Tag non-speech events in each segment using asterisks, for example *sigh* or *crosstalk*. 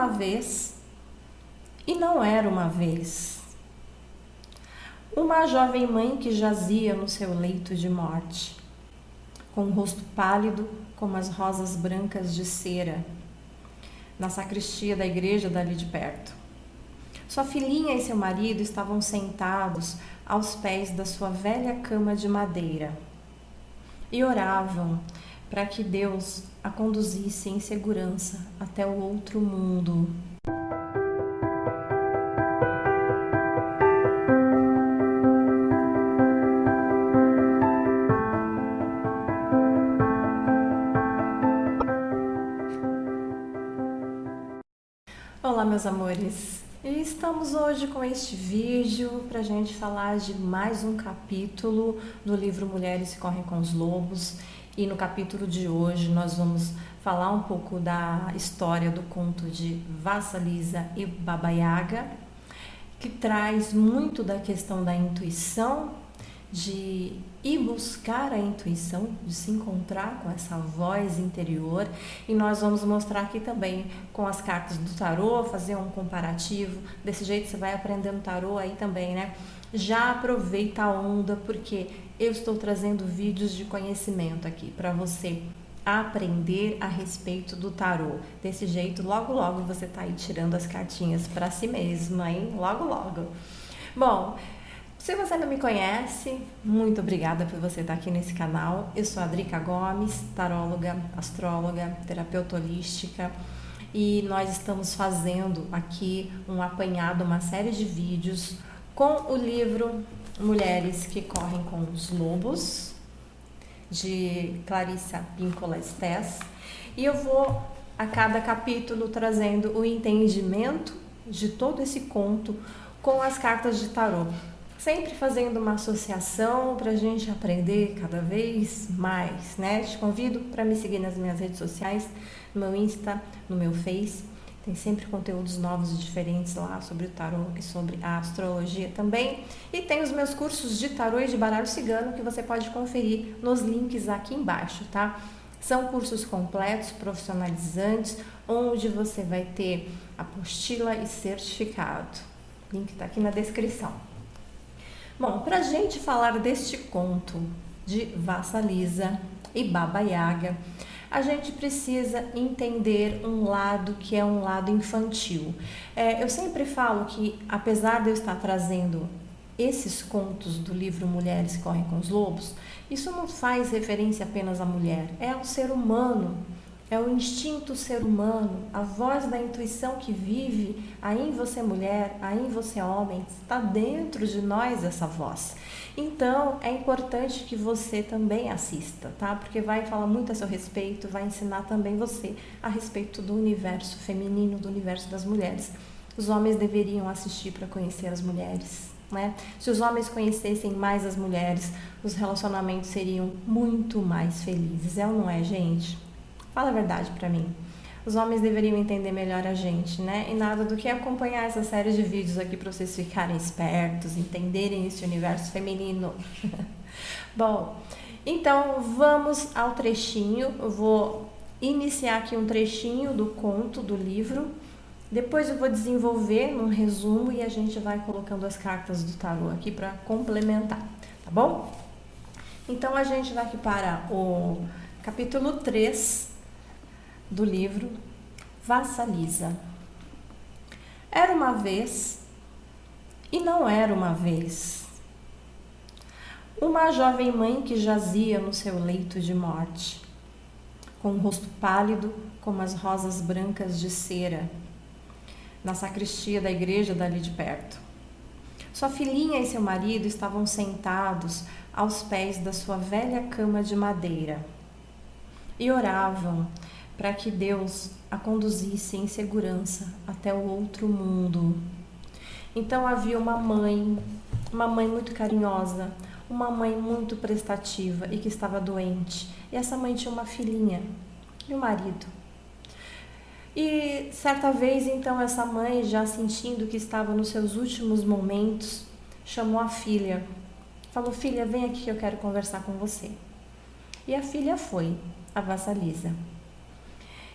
uma vez, e não era uma vez, uma jovem mãe que jazia no seu leito de morte, com o rosto pálido como as rosas brancas de cera, na sacristia da igreja dali de perto. Sua filhinha e seu marido estavam sentados aos pés da sua velha cama de madeira e oravam para que Deus a conduzisse em segurança até o outro mundo. Olá, meus amores! E estamos hoje com este vídeo para a gente falar de mais um capítulo do livro Mulheres que Correm com os Lobos. E no capítulo de hoje nós vamos falar um pouco da história do conto de Vassalisa e Baba Yaga, que traz muito da questão da intuição, de ir buscar a intuição, de se encontrar com essa voz interior. E nós vamos mostrar aqui também com as cartas do tarô, fazer um comparativo. Desse jeito você vai aprendendo tarô aí também, né? Já aproveita a onda porque eu estou trazendo vídeos de conhecimento aqui para você aprender a respeito do tarô. Desse jeito, logo logo você tá aí tirando as cartinhas para si mesma, hein? Logo logo. Bom, se você não me conhece, muito obrigada por você estar aqui nesse canal. Eu sou a Drica Gomes, taróloga, astróloga, terapeuta holística e nós estamos fazendo aqui um apanhado, uma série de vídeos com o livro Mulheres que Correm com os Lobos, de Clarissa Pinkola Estés. E eu vou a cada capítulo trazendo o entendimento de todo esse conto com as cartas de tarô sempre fazendo uma associação para a gente aprender cada vez mais, né? Te convido para me seguir nas minhas redes sociais, no meu Insta, no meu Face. Tem sempre conteúdos novos e diferentes lá sobre o tarô e sobre a astrologia também. E tem os meus cursos de tarô e de baralho cigano que você pode conferir nos links aqui embaixo, tá? São cursos completos, profissionalizantes, onde você vai ter apostila e certificado. O link está aqui na descrição. Bom, para gente falar deste conto de Vassalisa e Baba Yaga, a gente precisa entender um lado que é um lado infantil. É, eu sempre falo que, apesar de eu estar trazendo esses contos do livro Mulheres Correm com os Lobos, isso não faz referência apenas à mulher, é ao ser humano é o instinto ser humano, a voz da intuição que vive aí em você mulher, aí em você homem, está dentro de nós essa voz. Então é importante que você também assista, tá? Porque vai falar muito a seu respeito, vai ensinar também você a respeito do universo feminino, do universo das mulheres. Os homens deveriam assistir para conhecer as mulheres. Né? Se os homens conhecessem mais as mulheres, os relacionamentos seriam muito mais felizes. É ou não é, gente? Fala a verdade para mim. Os homens deveriam entender melhor a gente, né? E nada do que acompanhar essa série de vídeos aqui para vocês ficarem espertos, entenderem esse universo feminino. *laughs* Bom, então vamos ao trechinho. Eu vou iniciar aqui um trechinho do conto do livro. Depois eu vou desenvolver um resumo e a gente vai colocando as cartas do tarô aqui para complementar, tá bom? Então a gente vai aqui para o capítulo 3 do livro Vassalisa. Era uma vez, e não era uma vez, uma jovem mãe que jazia no seu leito de morte, com o rosto pálido como as rosas brancas de cera, na sacristia da igreja dali de perto. Sua filhinha e seu marido estavam sentados aos pés da sua velha cama de madeira e oravam para que Deus a conduzisse em segurança até o outro mundo. Então havia uma mãe, uma mãe muito carinhosa, uma mãe muito prestativa e que estava doente. E essa mãe tinha uma filhinha e um marido. E certa vez, então, essa mãe, já sentindo que estava nos seus últimos momentos, chamou a filha. Falou: Filha, vem aqui que eu quero conversar com você. E a filha foi, a Vassalisa.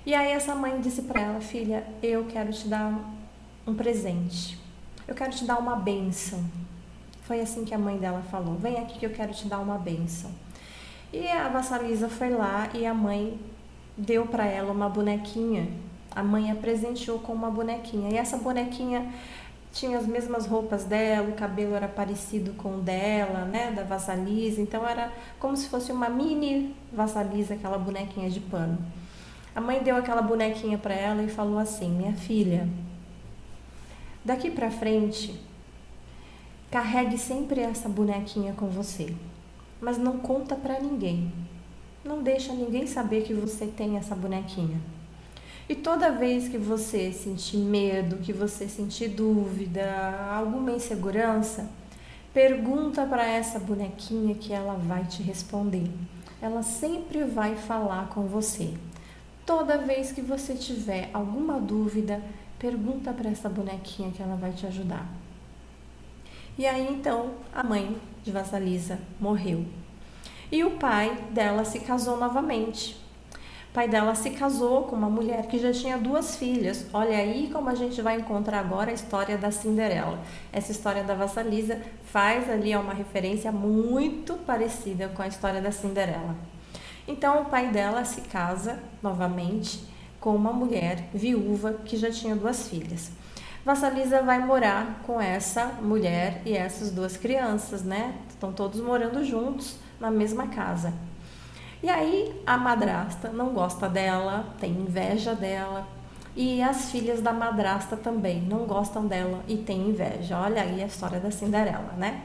E aí essa mãe disse para ela, filha, eu quero te dar um presente. Eu quero te dar uma bênção. Foi assim que a mãe dela falou: Vem aqui que eu quero te dar uma bênção. E a Vassalisa foi lá e a mãe deu para ela uma bonequinha. A mãe a presenteou com uma bonequinha. E essa bonequinha tinha as mesmas roupas dela, o cabelo era parecido com o dela, né, da Vassalisa. Então era como se fosse uma mini Vassalisa, aquela bonequinha de pano. A mãe deu aquela bonequinha para ela e falou assim: "Minha filha, daqui para frente, carregue sempre essa bonequinha com você, mas não conta para ninguém. Não deixa ninguém saber que você tem essa bonequinha. E toda vez que você sentir medo, que você sentir dúvida, alguma insegurança, pergunta para essa bonequinha que ela vai te responder. Ela sempre vai falar com você. Toda vez que você tiver alguma dúvida, pergunta para essa bonequinha que ela vai te ajudar. E aí então a mãe de Vassalisa morreu. E o pai dela se casou novamente. O pai dela se casou com uma mulher que já tinha duas filhas. Olha aí como a gente vai encontrar agora a história da Cinderela. Essa história da Vassalisa faz ali uma referência muito parecida com a história da Cinderela. Então o pai dela se casa novamente com uma mulher viúva que já tinha duas filhas. Vassalisa vai morar com essa mulher e essas duas crianças, né? Estão todos morando juntos na mesma casa. E aí a madrasta não gosta dela, tem inveja dela, e as filhas da madrasta também não gostam dela e têm inveja. Olha aí a história da Cinderela, né?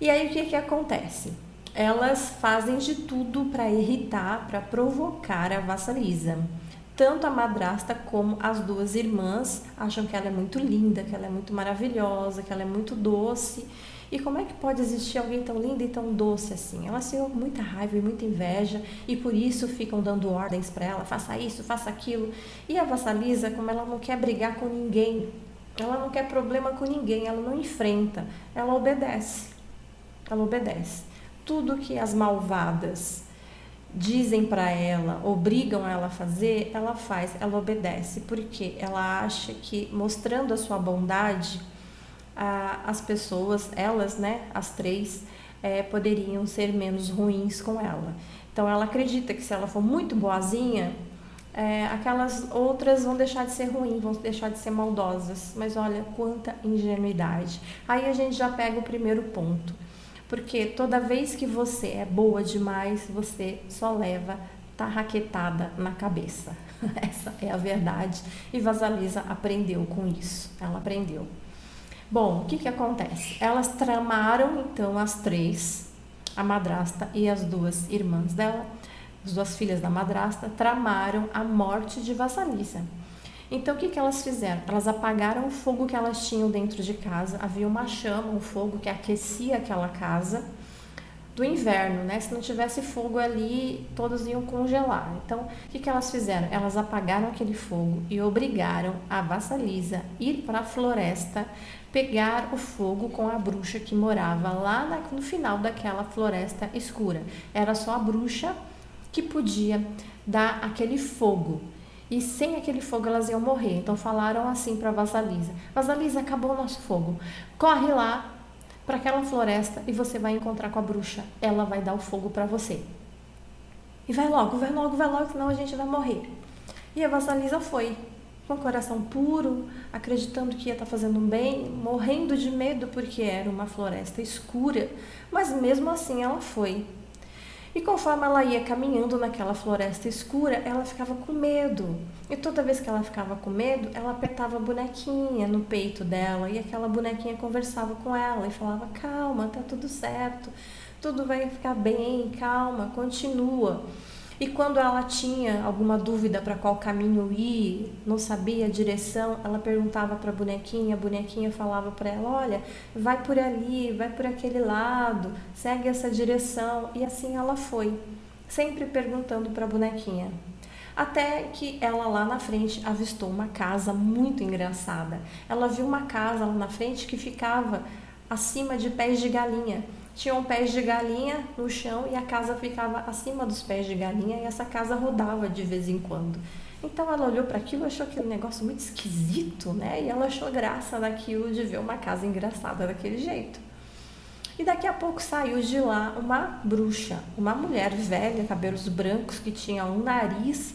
E aí o que que acontece? Elas fazem de tudo para irritar, para provocar a vassalisa. Tanto a madrasta como as duas irmãs acham que ela é muito linda, que ela é muito maravilhosa, que ela é muito doce. E como é que pode existir alguém tão lindo e tão doce assim? Elas têm muita raiva e muita inveja e por isso ficam dando ordens para ela: faça isso, faça aquilo. E a vassalisa, como ela não quer brigar com ninguém, ela não quer problema com ninguém, ela não enfrenta, ela obedece. Ela obedece tudo que as malvadas dizem para ela, obrigam ela a fazer, ela faz, ela obedece, porque ela acha que mostrando a sua bondade, as pessoas, elas, né, as três, é, poderiam ser menos ruins com ela. Então ela acredita que se ela for muito boazinha, é, aquelas outras vão deixar de ser ruins, vão deixar de ser maldosas. Mas olha quanta ingenuidade. Aí a gente já pega o primeiro ponto porque toda vez que você é boa demais, você só leva tarraquetada na cabeça. *laughs* Essa é a verdade. E Vasalisa aprendeu com isso. Ela aprendeu. Bom, o que, que acontece? Elas tramaram, então, as três, a madrasta e as duas irmãs dela, as duas filhas da madrasta, tramaram a morte de Vasalisa. Então o que, que elas fizeram? Elas apagaram o fogo que elas tinham dentro de casa. Havia uma chama, um fogo que aquecia aquela casa do inverno, né? Se não tivesse fogo ali, todos iam congelar. Então, o que, que elas fizeram? Elas apagaram aquele fogo e obrigaram a Vassalisa ir para a floresta pegar o fogo com a bruxa que morava lá no final daquela floresta escura. Era só a bruxa que podia dar aquele fogo. E sem aquele fogo elas iam morrer. Então falaram assim para Vasalisa: Vasalisa, acabou o nosso fogo. Corre lá para aquela floresta e você vai encontrar com a bruxa. Ela vai dar o fogo para você. E vai logo, vai logo, vai logo, senão a gente vai morrer. E a Vasalisa foi, com o coração puro, acreditando que ia estar tá fazendo bem, morrendo de medo porque era uma floresta escura. Mas mesmo assim ela foi. E conforme ela ia caminhando naquela floresta escura, ela ficava com medo. E toda vez que ela ficava com medo, ela apertava a bonequinha no peito dela e aquela bonequinha conversava com ela e falava: "Calma, tá tudo certo. Tudo vai ficar bem, calma, continua". E quando ela tinha alguma dúvida para qual caminho ir, não sabia a direção, ela perguntava para a bonequinha, a bonequinha falava para ela: "Olha, vai por ali, vai por aquele lado, segue essa direção". E assim ela foi, sempre perguntando para a bonequinha. Até que ela lá na frente avistou uma casa muito engraçada. Ela viu uma casa lá na frente que ficava acima de pés de galinha tinham pés de galinha no chão e a casa ficava acima dos pés de galinha e essa casa rodava de vez em quando. Então ela olhou para aquilo, achou aquele negócio muito esquisito, né? E ela achou graça daquilo de ver uma casa engraçada daquele jeito. E daqui a pouco saiu de lá uma bruxa, uma mulher velha, cabelos brancos, que tinha um nariz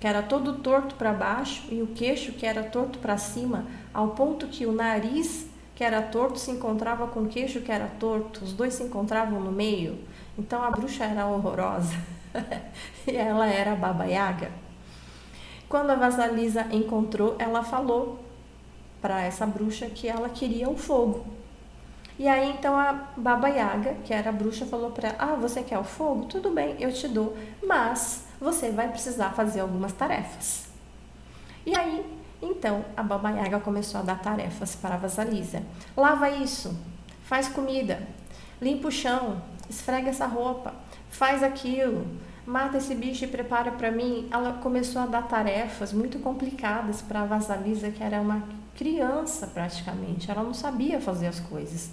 que era todo torto para baixo e o queixo que era torto para cima, ao ponto que o nariz que era torto se encontrava com o queixo que era torto, os dois se encontravam no meio. Então a bruxa era horrorosa *laughs* e ela era a Baba Yaga. Quando a Vasalisa encontrou, ela falou para essa bruxa que ela queria o fogo. E aí então a Baba Yaga, que era a bruxa, falou para ela: "Ah, você quer o fogo? Tudo bem, eu te dou, mas você vai precisar fazer algumas tarefas". E aí então a Baba Yaga começou a dar tarefas para a Vasalisa. Lava isso, faz comida, limpa o chão, esfrega essa roupa, faz aquilo, mata esse bicho e prepara para mim. Ela começou a dar tarefas muito complicadas para a Vasalisa, que era uma criança praticamente, ela não sabia fazer as coisas.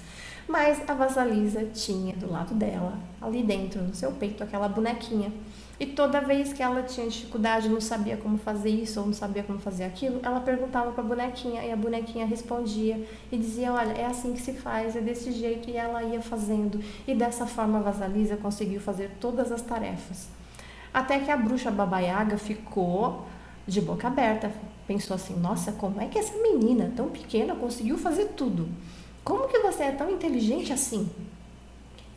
Mas a Vasalisa tinha do lado dela, ali dentro, no seu peito, aquela bonequinha. E toda vez que ela tinha dificuldade, não sabia como fazer isso ou não sabia como fazer aquilo, ela perguntava para a bonequinha e a bonequinha respondia e dizia: Olha, é assim que se faz, é desse jeito. E ela ia fazendo. E dessa forma a Vasalisa conseguiu fazer todas as tarefas. Até que a bruxa Babaiaga ficou de boca aberta. Pensou assim: Nossa, como é que essa menina tão pequena conseguiu fazer tudo? Como que você é tão inteligente assim?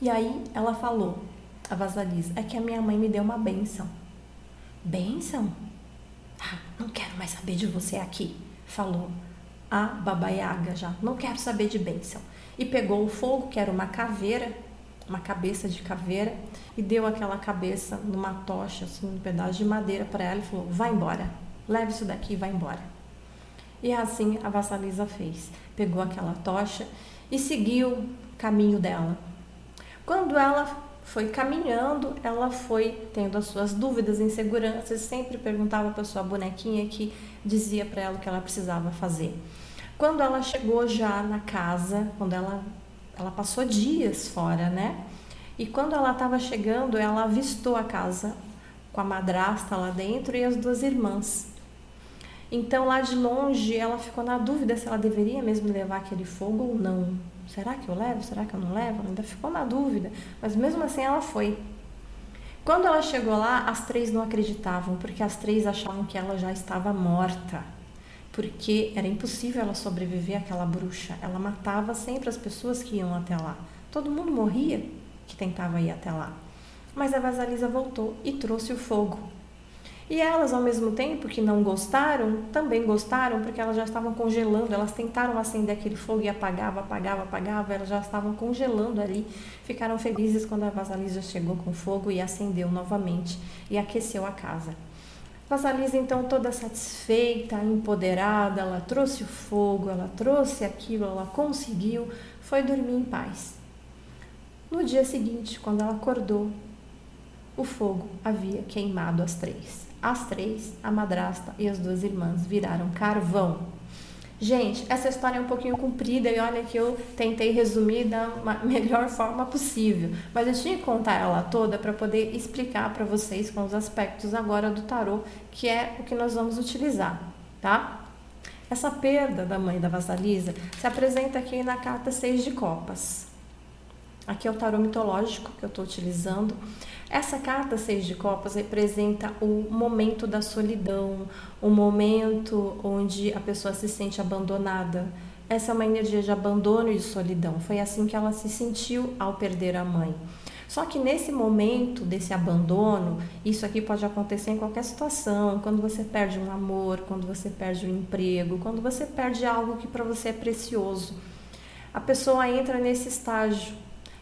E aí ela falou, a Vasalisa, é que a minha mãe me deu uma benção. Benção? Ah, não quero mais saber de você aqui, falou a Babaiaga já. Não quero saber de benção. E pegou o fogo, que era uma caveira, uma cabeça de caveira, e deu aquela cabeça numa tocha, assim, um pedaço de madeira para ela e falou: vai embora, leve isso daqui e vai embora. E assim a Vassalisa fez. Pegou aquela tocha e seguiu o caminho dela. Quando ela foi caminhando, ela foi tendo as suas dúvidas, inseguranças, sempre perguntava para sua bonequinha que dizia para ela o que ela precisava fazer. Quando ela chegou já na casa, quando ela ela passou dias fora, né? E quando ela estava chegando, ela avistou a casa com a madrasta lá dentro e as duas irmãs. Então, lá de longe, ela ficou na dúvida se ela deveria mesmo levar aquele fogo ou não. Será que eu levo? Será que eu não levo? Ela ainda ficou na dúvida, mas mesmo assim ela foi. Quando ela chegou lá, as três não acreditavam, porque as três achavam que ela já estava morta. Porque era impossível ela sobreviver àquela bruxa. Ela matava sempre as pessoas que iam até lá. Todo mundo morria que tentava ir até lá. Mas a Vasalisa voltou e trouxe o fogo. E elas, ao mesmo tempo que não gostaram, também gostaram porque elas já estavam congelando. Elas tentaram acender aquele fogo e apagava, apagava, apagava. Elas já estavam congelando ali. Ficaram felizes quando a Vasalisa chegou com fogo e acendeu novamente e aqueceu a casa. Vasalisa, então, toda satisfeita, empoderada, ela trouxe o fogo, ela trouxe aquilo, ela conseguiu, foi dormir em paz. No dia seguinte, quando ela acordou, o fogo havia queimado as três. As três, a madrasta e as duas irmãs, viraram carvão. Gente, essa história é um pouquinho comprida e olha que eu tentei resumir da *laughs* melhor forma possível, mas eu tinha que contar ela toda para poder explicar para vocês com os aspectos agora do tarô, que é o que nós vamos utilizar, tá? Essa perda da mãe da Vasalisa se apresenta aqui na carta 6 de copas. Aqui é o tarô mitológico que eu estou utilizando. Essa carta Seis de Copas representa o momento da solidão, o momento onde a pessoa se sente abandonada. Essa é uma energia de abandono e de solidão. Foi assim que ela se sentiu ao perder a mãe. Só que nesse momento desse abandono, isso aqui pode acontecer em qualquer situação, quando você perde um amor, quando você perde um emprego, quando você perde algo que para você é precioso. A pessoa entra nesse estágio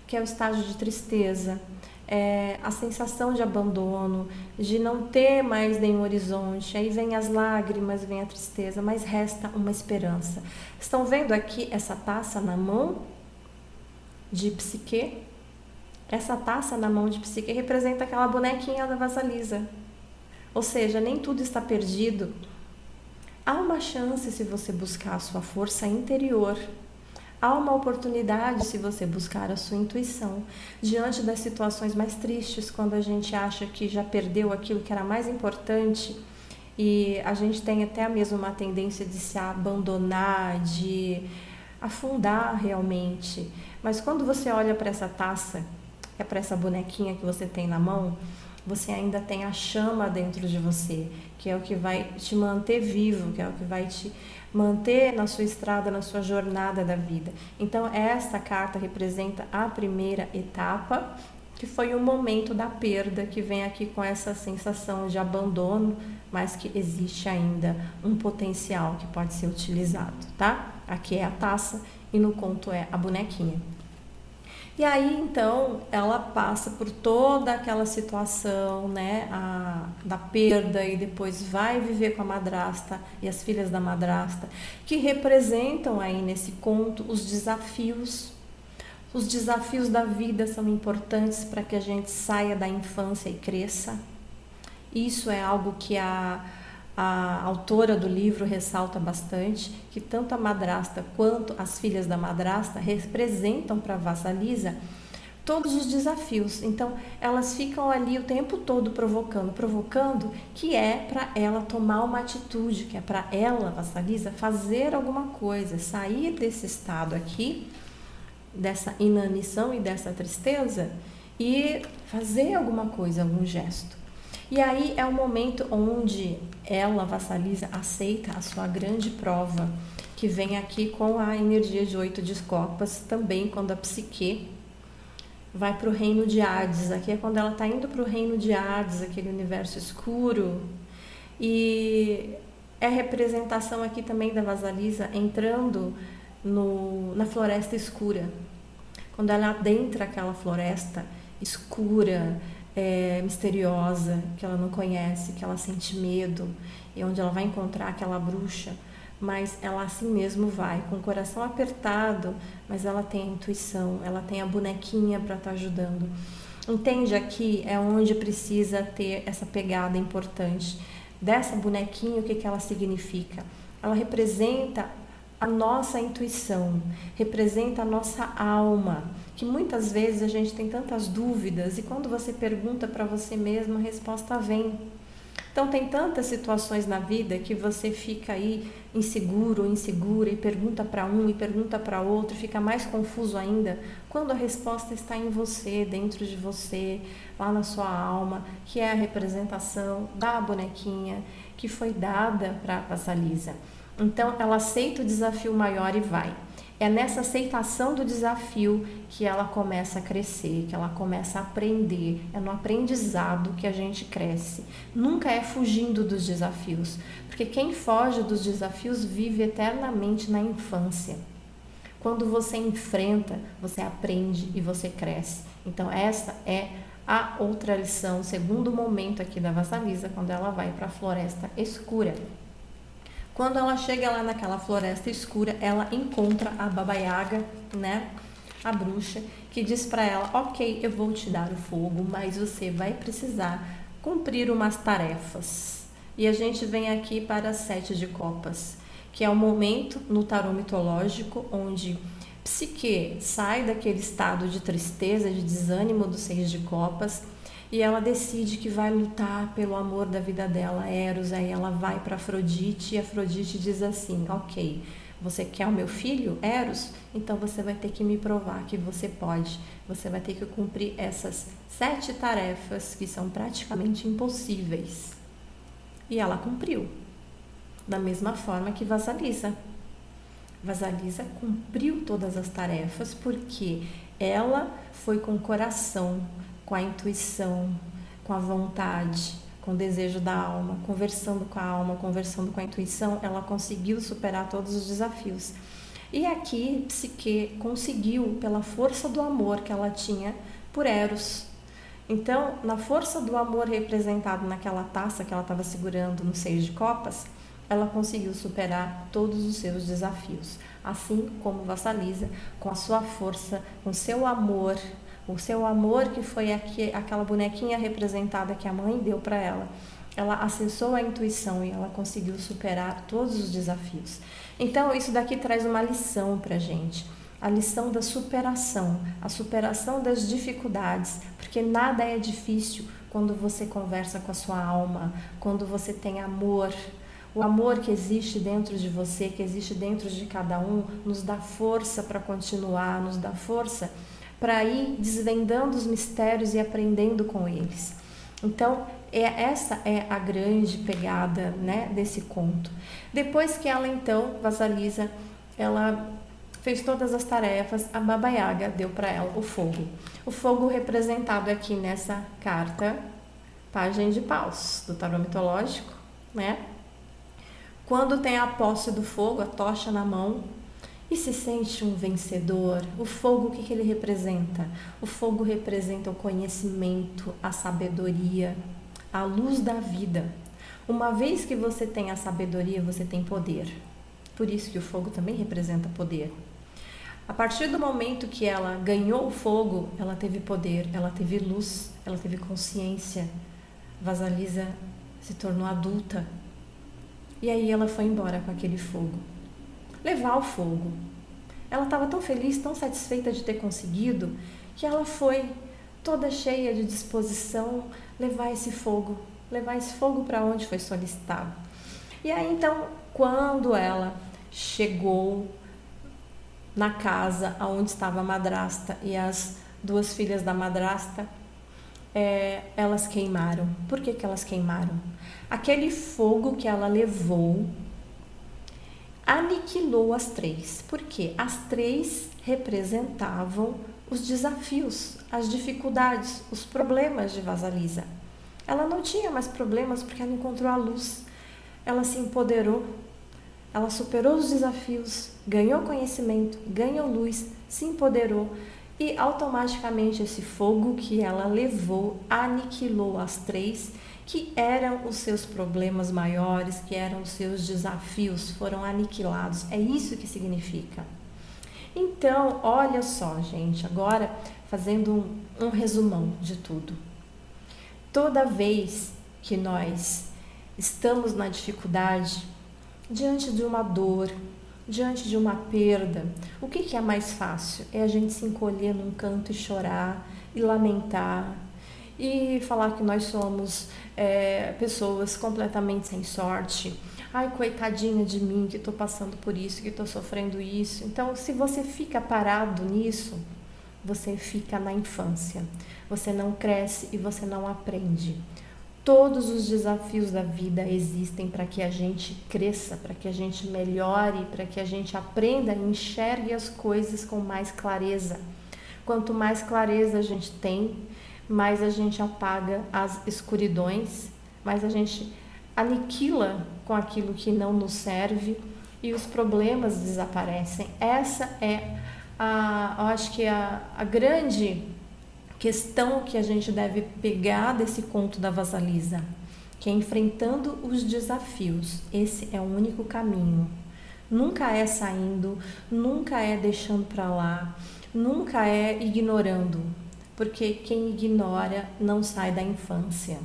que é o estágio de tristeza, é a sensação de abandono, de não ter mais nenhum horizonte. Aí vem as lágrimas, vem a tristeza, mas resta uma esperança. Estão vendo aqui essa taça na mão de psique? Essa taça na mão de psique representa aquela bonequinha da Vasalisa. Ou seja, nem tudo está perdido. Há uma chance se você buscar a sua força interior Há uma oportunidade se você buscar a sua intuição diante das situações mais tristes, quando a gente acha que já perdeu aquilo que era mais importante. e a gente tem até mesmo uma tendência de se abandonar, de afundar realmente. Mas quando você olha para essa taça, é para essa bonequinha que você tem na mão, você ainda tem a chama dentro de você, que é o que vai te manter vivo, que é o que vai te manter na sua estrada, na sua jornada da vida. Então, esta carta representa a primeira etapa, que foi o momento da perda, que vem aqui com essa sensação de abandono, mas que existe ainda um potencial que pode ser utilizado, tá? Aqui é a taça e no conto é a bonequinha. E aí então ela passa por toda aquela situação, né, a, da perda e depois vai viver com a madrasta e as filhas da madrasta, que representam aí nesse conto os desafios. Os desafios da vida são importantes para que a gente saia da infância e cresça. Isso é algo que a a autora do livro ressalta bastante que tanto a madrasta quanto as filhas da madrasta representam para Vassalisa todos os desafios. Então, elas ficam ali o tempo todo provocando, provocando, que é para ela tomar uma atitude, que é para ela, Vassalisa, fazer alguma coisa, sair desse estado aqui, dessa inanição e dessa tristeza e fazer alguma coisa, algum gesto. E aí é o momento onde ela, Vassalisa, aceita a sua grande prova, que vem aqui com a energia de oito de copas, também quando a psique vai para o reino de Hades. Aqui é quando ela está indo para o reino de Hades, aquele universo escuro. E é representação aqui também da Vasalisa entrando no, na floresta escura. Quando ela adentra aquela floresta escura, é, misteriosa, que ela não conhece, que ela sente medo, e onde ela vai encontrar aquela bruxa, mas ela assim mesmo vai, com o coração apertado, mas ela tem a intuição, ela tem a bonequinha para estar tá ajudando. Entende aqui é onde precisa ter essa pegada importante dessa bonequinha, o que, que ela significa? Ela representa a nossa intuição, representa a nossa alma, que muitas vezes a gente tem tantas dúvidas e quando você pergunta para você mesmo, a resposta vem. Então tem tantas situações na vida que você fica aí inseguro, insegura e pergunta para um e pergunta para outro, fica mais confuso ainda, quando a resposta está em você, dentro de você, lá na sua alma, que é a representação da bonequinha que foi dada para a Salisa. Então ela aceita o desafio maior e vai. É nessa aceitação do desafio que ela começa a crescer, que ela começa a aprender. É no aprendizado que a gente cresce. Nunca é fugindo dos desafios, porque quem foge dos desafios vive eternamente na infância. Quando você enfrenta, você aprende e você cresce. Então, essa é a outra lição, segundo momento aqui da Vassalisa, quando ela vai para a floresta escura. Quando ela chega lá naquela floresta escura, ela encontra a Baba Yaga, né? A bruxa, que diz para ela: Ok, eu vou te dar o fogo, mas você vai precisar cumprir umas tarefas. E a gente vem aqui para Sete de Copas, que é o momento no tarô mitológico onde Psique sai daquele estado de tristeza, de desânimo do Seis de Copas e ela decide que vai lutar pelo amor da vida dela, Eros. Aí ela vai para Afrodite e Afrodite diz assim: Ok, você quer o meu filho, Eros? Então você vai ter que me provar que você pode. Você vai ter que cumprir essas sete tarefas que são praticamente impossíveis. E ela cumpriu. Da mesma forma que Vasalisa. Vasalisa cumpriu todas as tarefas porque ela foi com o coração com a intuição, com a vontade, com o desejo da alma, conversando com a alma, conversando com a intuição, ela conseguiu superar todos os desafios. E aqui, Psique conseguiu, pela força do amor que ela tinha por Eros. Então, na força do amor representado naquela taça que ela estava segurando no seio de copas, ela conseguiu superar todos os seus desafios. Assim como Vassalisa, com a sua força, com seu amor, o seu amor que foi aqui, aquela bonequinha representada que a mãe deu para ela. Ela acessou a intuição e ela conseguiu superar todos os desafios. Então, isso daqui traz uma lição para gente. A lição da superação, a superação das dificuldades, porque nada é difícil quando você conversa com a sua alma, quando você tem amor. O amor que existe dentro de você, que existe dentro de cada um, nos dá força para continuar, nos dá força para ir desvendando os mistérios e aprendendo com eles. Então, é, essa é a grande pegada né, desse conto. Depois que ela então, Vasalisa, ela fez todas as tarefas, a Baba Yaga deu para ela o fogo. O fogo representado aqui nessa carta, página de paus do tarô mitológico, né? Quando tem a posse do fogo, a tocha na mão, e se sente um vencedor. O fogo, o que, que ele representa? O fogo representa o conhecimento, a sabedoria, a luz da vida. Uma vez que você tem a sabedoria, você tem poder. Por isso que o fogo também representa poder. A partir do momento que ela ganhou o fogo, ela teve poder, ela teve luz, ela teve consciência. Vasalisa se tornou adulta. E aí ela foi embora com aquele fogo levar o fogo. Ela estava tão feliz, tão satisfeita de ter conseguido, que ela foi toda cheia de disposição levar esse fogo, levar esse fogo para onde foi solicitado. E aí então, quando ela chegou na casa onde estava a madrasta e as duas filhas da madrasta, é, elas queimaram. Por que, que elas queimaram? Aquele fogo que ela levou aniquilou as três, porque as três representavam os desafios, as dificuldades, os problemas de Vasalisa. Ela não tinha mais problemas porque ela encontrou a luz. Ela se empoderou, ela superou os desafios, ganhou conhecimento, ganhou luz, se empoderou e automaticamente esse fogo que ela levou aniquilou as três que eram os seus problemas maiores, que eram os seus desafios, foram aniquilados. É isso que significa. Então, olha só, gente, agora fazendo um, um resumão de tudo. Toda vez que nós estamos na dificuldade, diante de uma dor, diante de uma perda, o que, que é mais fácil? É a gente se encolher num canto e chorar e lamentar e falar que nós somos é, pessoas completamente sem sorte. Ai, coitadinha de mim que estou passando por isso, que estou sofrendo isso. Então, se você fica parado nisso, você fica na infância. Você não cresce e você não aprende. Todos os desafios da vida existem para que a gente cresça, para que a gente melhore, para que a gente aprenda e enxergue as coisas com mais clareza. Quanto mais clareza a gente tem, mais a gente apaga as escuridões, mais a gente aniquila com aquilo que não nos serve e os problemas desaparecem. Essa é a, eu acho que a, a grande questão que a gente deve pegar desse conto da Vasalisa, que é enfrentando os desafios. Esse é o único caminho. Nunca é saindo, nunca é deixando para lá, nunca é ignorando porque quem ignora não sai da infância.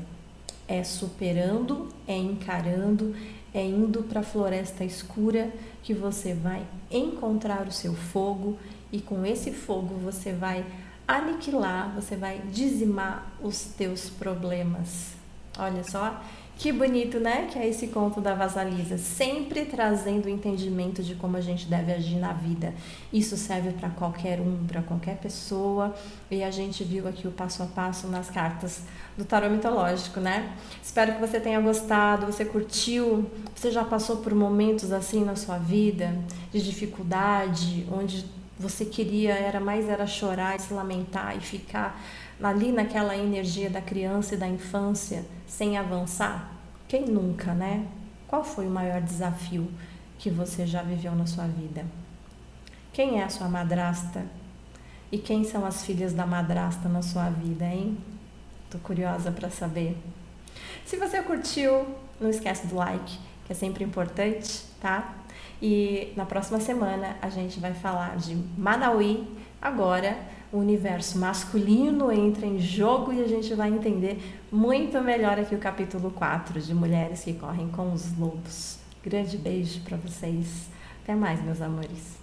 É superando, é encarando, é indo para a floresta escura que você vai encontrar o seu fogo e com esse fogo você vai aniquilar, você vai dizimar os teus problemas. Olha só, que bonito, né? Que é esse conto da Vasalisa, sempre trazendo o entendimento de como a gente deve agir na vida. Isso serve para qualquer um, para qualquer pessoa. E a gente viu aqui o passo a passo nas cartas do tarô mitológico, né? Espero que você tenha gostado, você curtiu, você já passou por momentos assim na sua vida de dificuldade, onde você queria era mais era chorar, se lamentar e ficar ali naquela energia da criança e da infância sem avançar? Quem nunca, né? Qual foi o maior desafio que você já viveu na sua vida? Quem é a sua madrasta? E quem são as filhas da madrasta na sua vida, hein? Tô curiosa para saber. Se você curtiu, não esquece do like, que é sempre importante, tá? E na próxima semana a gente vai falar de Manauí, agora o universo masculino entra em jogo e a gente vai entender muito melhor aqui o capítulo 4 de Mulheres que Correm com os Lobos. Grande beijo para vocês. Até mais, meus amores.